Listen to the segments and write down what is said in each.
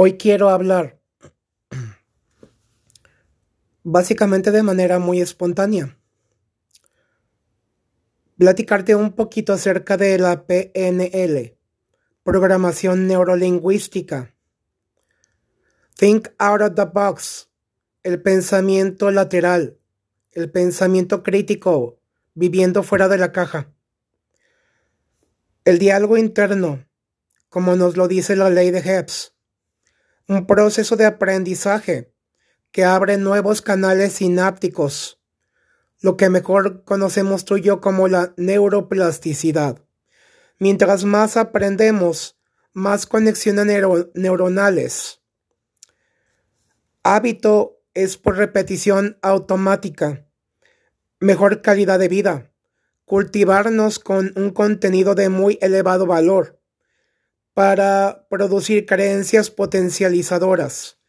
Hoy quiero hablar básicamente de manera muy espontánea. Platicarte un poquito acerca de la PNL, programación neurolingüística. Think out of the box, el pensamiento lateral, el pensamiento crítico, viviendo fuera de la caja. El diálogo interno, como nos lo dice la ley de Hepps un proceso de aprendizaje que abre nuevos canales sinápticos, lo que mejor conocemos tú y yo como la neuroplasticidad. Mientras más aprendemos, más conexiones neuronales. Hábito es por repetición automática. Mejor calidad de vida. Cultivarnos con un contenido de muy elevado valor para producir creencias potencializadoras.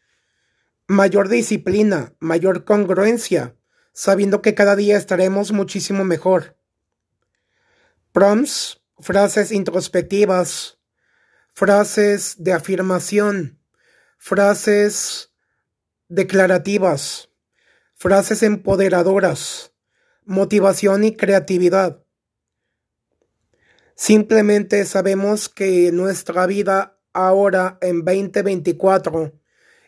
Mayor disciplina, mayor congruencia, sabiendo que cada día estaremos muchísimo mejor. Prompts, frases introspectivas, frases de afirmación, frases declarativas, frases empoderadoras, motivación y creatividad. Simplemente sabemos que nuestra vida ahora en 2024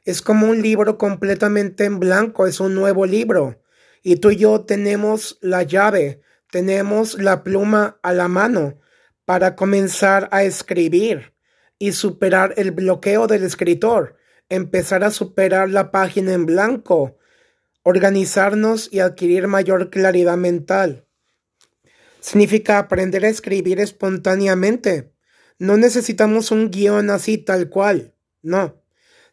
es como un libro completamente en blanco, es un nuevo libro. Y tú y yo tenemos la llave, tenemos la pluma a la mano para comenzar a escribir y superar el bloqueo del escritor, empezar a superar la página en blanco, organizarnos y adquirir mayor claridad mental. Significa aprender a escribir espontáneamente. No necesitamos un guion así tal cual, no.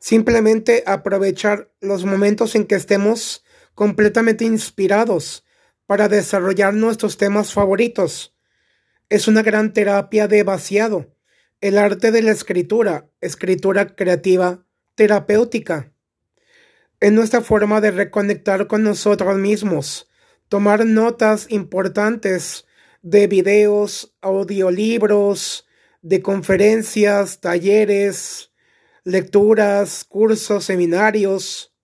Simplemente aprovechar los momentos en que estemos completamente inspirados para desarrollar nuestros temas favoritos. Es una gran terapia de vaciado. El arte de la escritura, escritura creativa, terapéutica. Es nuestra forma de reconectar con nosotros mismos, tomar notas importantes de videos, audiolibros, de conferencias, talleres, lecturas, cursos, seminarios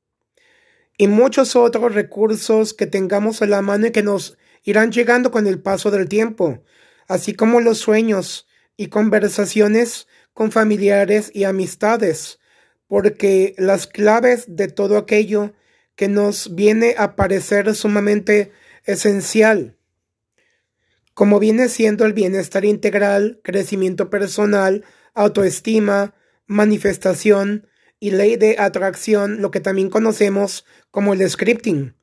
y muchos otros recursos que tengamos a la mano y que nos irán llegando con el paso del tiempo, así como los sueños y conversaciones con familiares y amistades, porque las claves de todo aquello que nos viene a parecer sumamente esencial como viene siendo el bienestar integral, crecimiento personal, autoestima, manifestación y ley de atracción, lo que también conocemos como el scripting.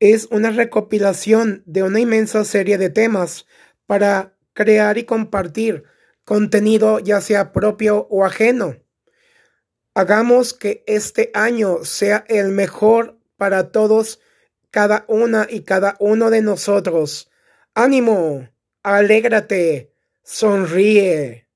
Es una recopilación de una inmensa serie de temas para crear y compartir contenido ya sea propio o ajeno. Hagamos que este año sea el mejor para todos, cada una y cada uno de nosotros ánimo, alégrate, sonríe.